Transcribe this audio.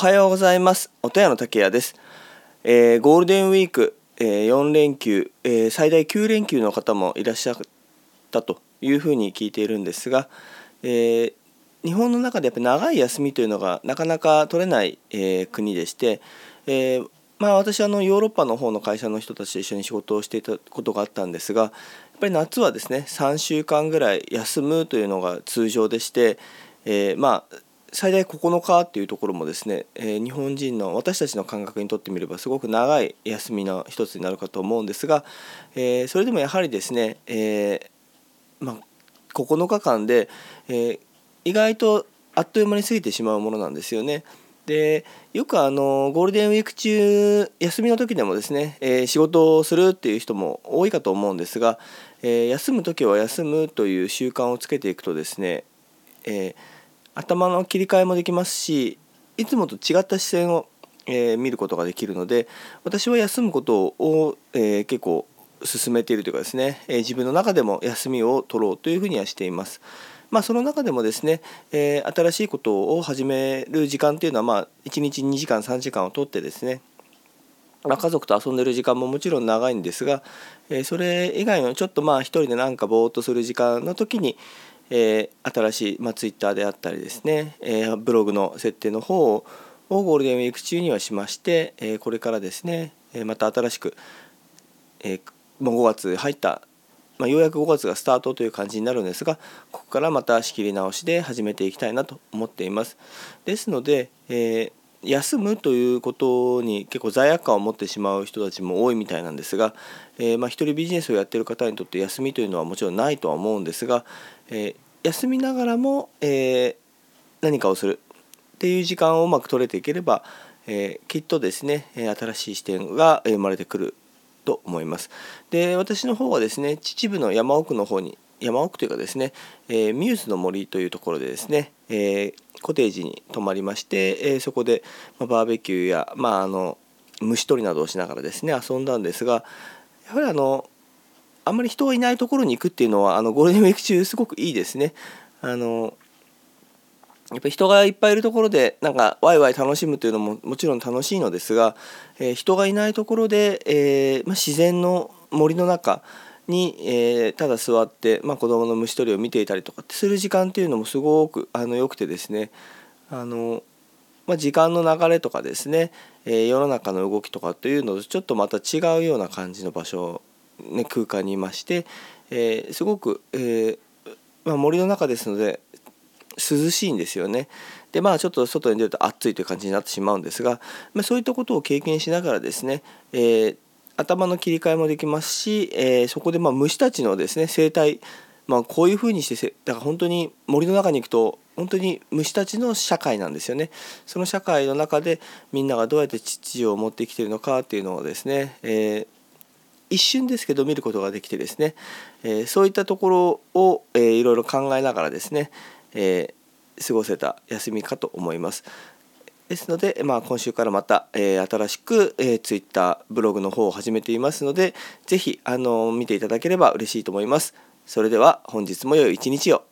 はようございます。音屋の竹谷です、えー、ゴールデンウィーク、えー、4連休、えー、最大9連休の方もいらっしゃったというふうに聞いているんですが、えー、日本の中でやっぱ長い休みというのがなかなか取れない、え、国でして、え、まあ、私はあのヨーロッパの方の会社の人たちと一緒に仕事をしていたことがあったんですがやっぱり夏はですね3週間ぐらい休むというのが通常でして、え、まあ最大9日っていうところもですね、えー、日本人の私たちの感覚にとってみればすごく長い休みの一つになるかと思うんですが、えー、それでもやはりですね、えー、まあ、9日間で、え意外とあっという間に過ぎてしまうものなんですよね。でよくあのゴールデンウィーク中休みの時でもですね、え仕事をするっていう人も多いかと思うんですが、え休む時は休むという習慣をつけていくとですね、えー頭の切り替えもできますしいつもと違った視線を、えー、見ることができるので私は休むことを、えー、結構進めているというかですね、えー、自分の中でも休みを取ろうというふうにはしています。まあ、その中でもですね、え、新しいことを始める時間っていうのは、まあ、1日2時間3時間をとってですねま、家族と遊んでる時間ももちろん長いんですが、え、それ以外のちょっとまあ一人でなんかぼーっとする時間の時に、えー、新しい、まあ、ツイッターであったりですね、えー、ブログの設定の方をゴールデンウィーク中にはしまして、えー、これからですね、えまた新しく、え、もう5月入った、まあ、ようやく5月がスタートという感じになるんですがここからまた仕切り直しで始めていきたいなと思っています。ですので、え休むということに結構罪悪感を持ってしまう人たちも多いみたいなんですが、えー、まあ一人ビジネスをやってる方にとって休みというのはもちろんないとは思うんですが、えー、休みながらも、えー、何かをするっていう時間をうまく取れていければ、えきっとですね新しい視点が生まれてくると思います。で私の方はですね秩父の山奥の方に山奥というかですね、えー、ミューズの森というところでですね、えー、コテージに泊まりまして、えー、そこで、まあ、バーベキューや、まあ、あの虫取りなどをしながらですね遊んだんですがやはりあのあんまり人がいないところに行くっていうのはあのゴールデンウィーク中すごくいいですね。あのやっぱり人がいっぱいいるところでなんかワイワイ楽しむというのももちろん楽しいのですが、えー、人がいないところで、えーまあ、自然の森の中に、えー、ただ座って、まあ、子供の虫取りを見ていたりとかってする時間っていうのもすごくあの良くてですねあの、まあ、時間の流れとかですね、えー、世の中の動きとかというのとちょっとまた違うような感じの場所、ね、空間にいまして、えー、すごく、えーまあ、森の中ですので涼しいんですよね。でまあちょっと外に出ると暑いという感じになってしまうんですが、まあ、そういったことを経験しながらですね、えー、頭の切り替えもできますし、えー、そこでま虫たちのですね生態、まあ、こういうふうにしてだから本当に森の中に行くと本当に虫たちの社会なんですよねその社会の中でみんながどうやって秩序を持ってきてるのかっていうのをですね、えー、一瞬ですけど見ることができてですね、えー、そういったところを、えー、いろいろ考えながらですね、えー、過ごせた休みかと思います。ですので、まあ、今週からまた、えー、新しく、えー、Twitter ブログの方を始めていますので是非あの見ていただければ嬉しいと思います。それでは本日も良い一日を